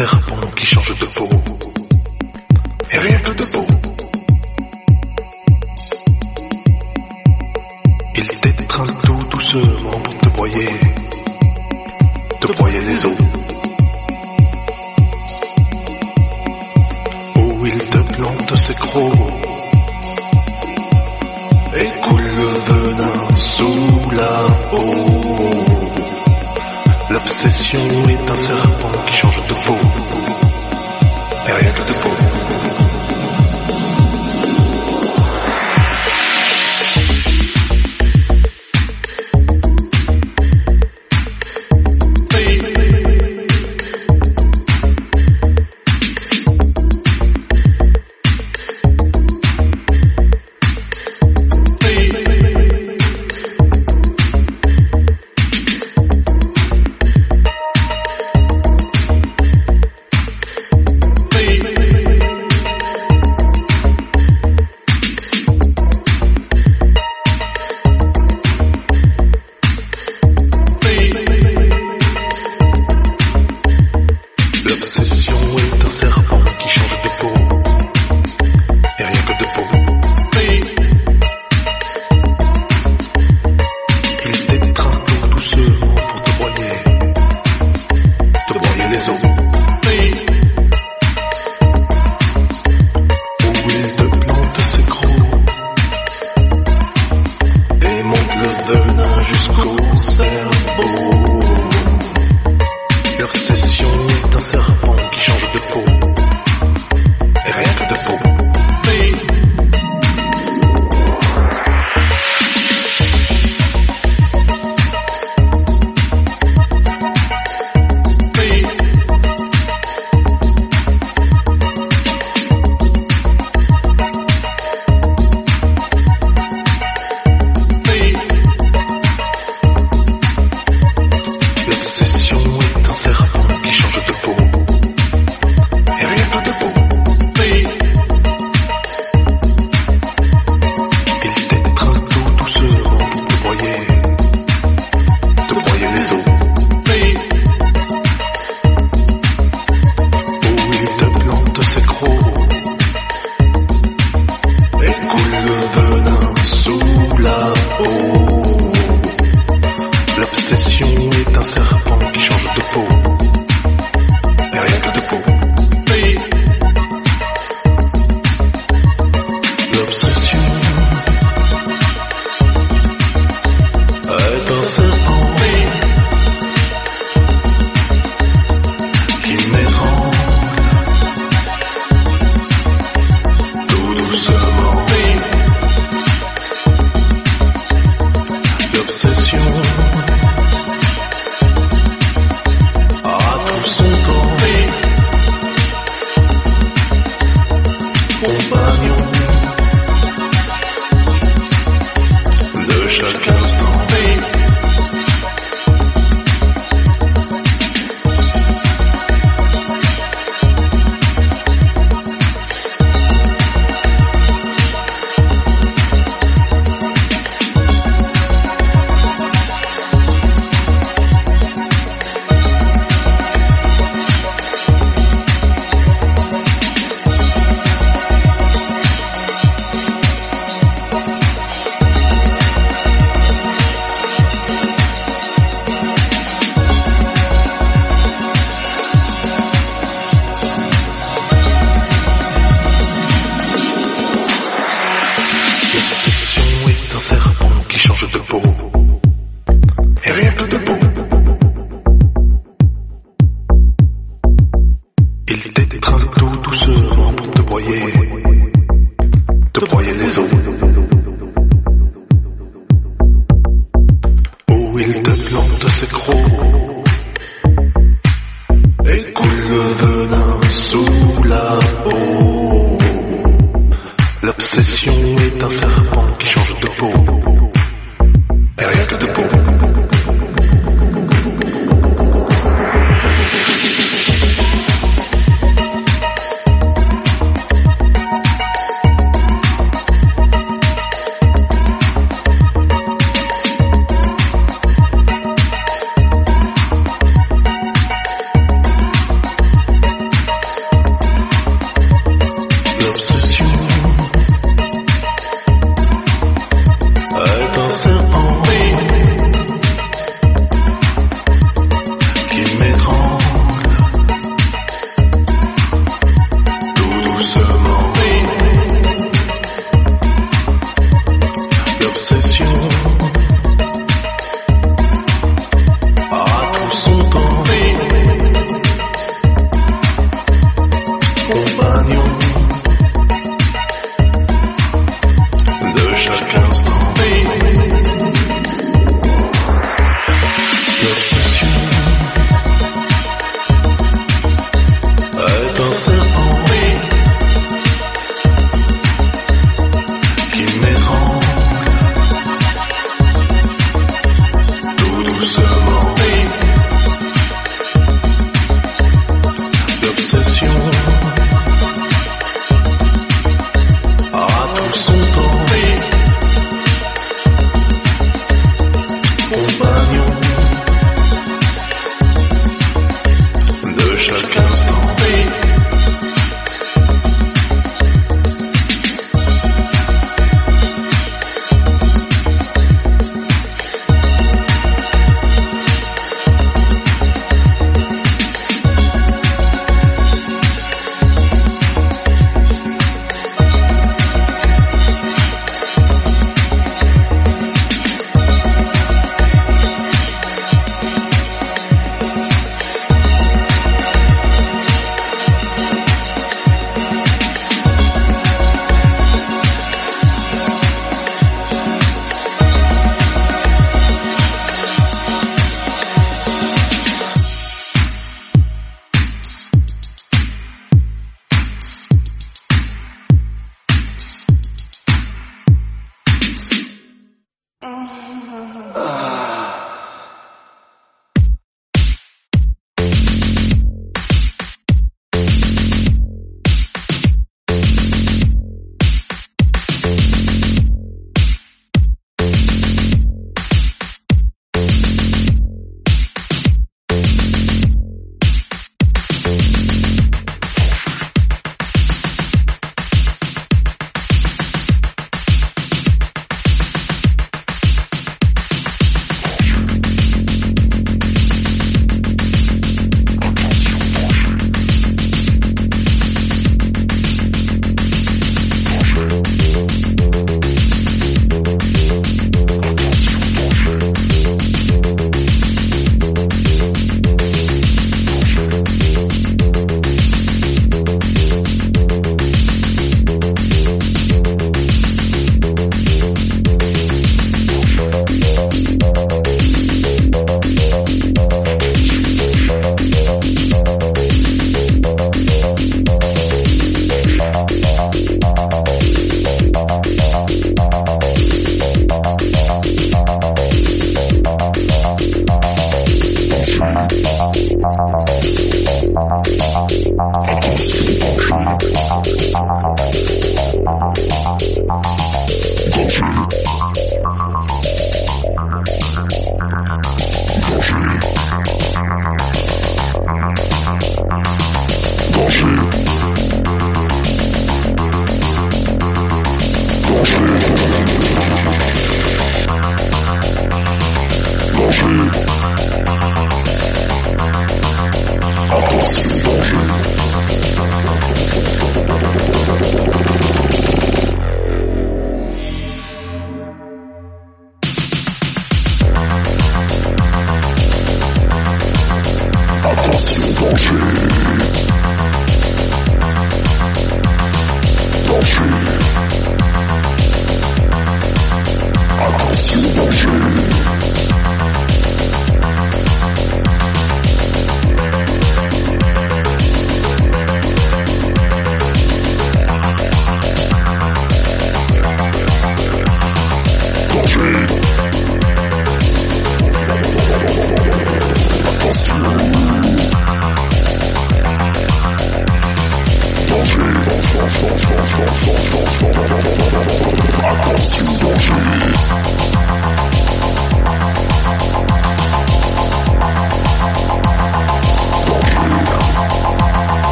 会很不容易。Il t'étreint tout doucement pour te broyer, te broyer les os.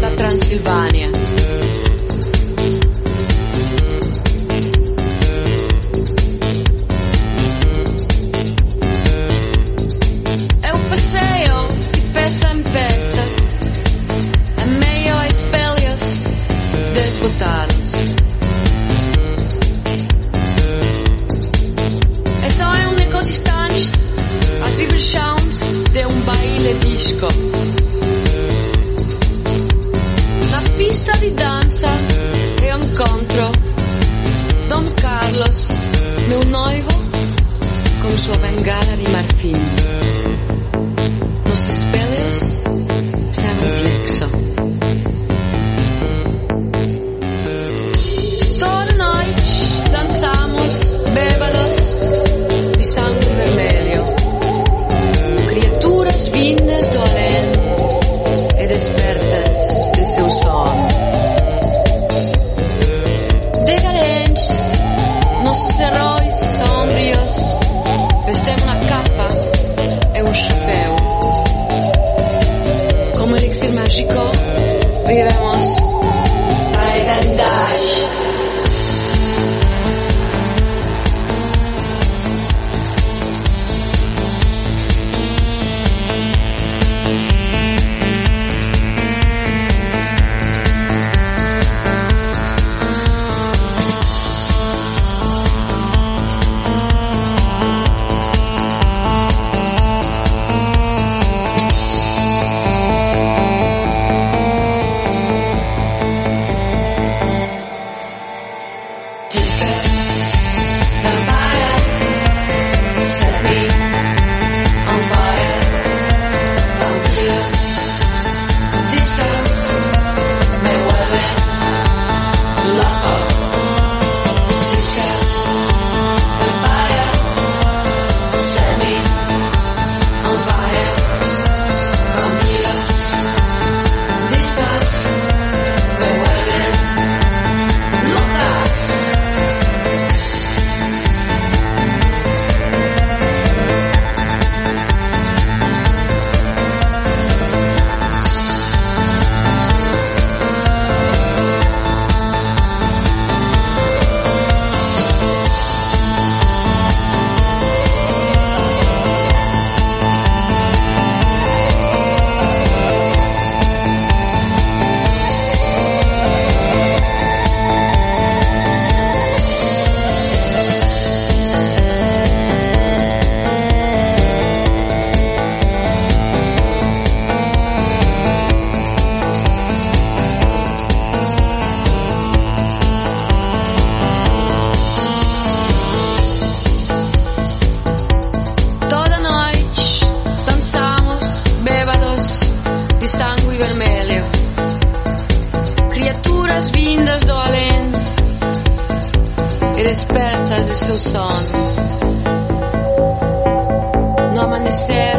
da Transilvania. E despertas de seu sono. No amanhecer,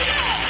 Yeah!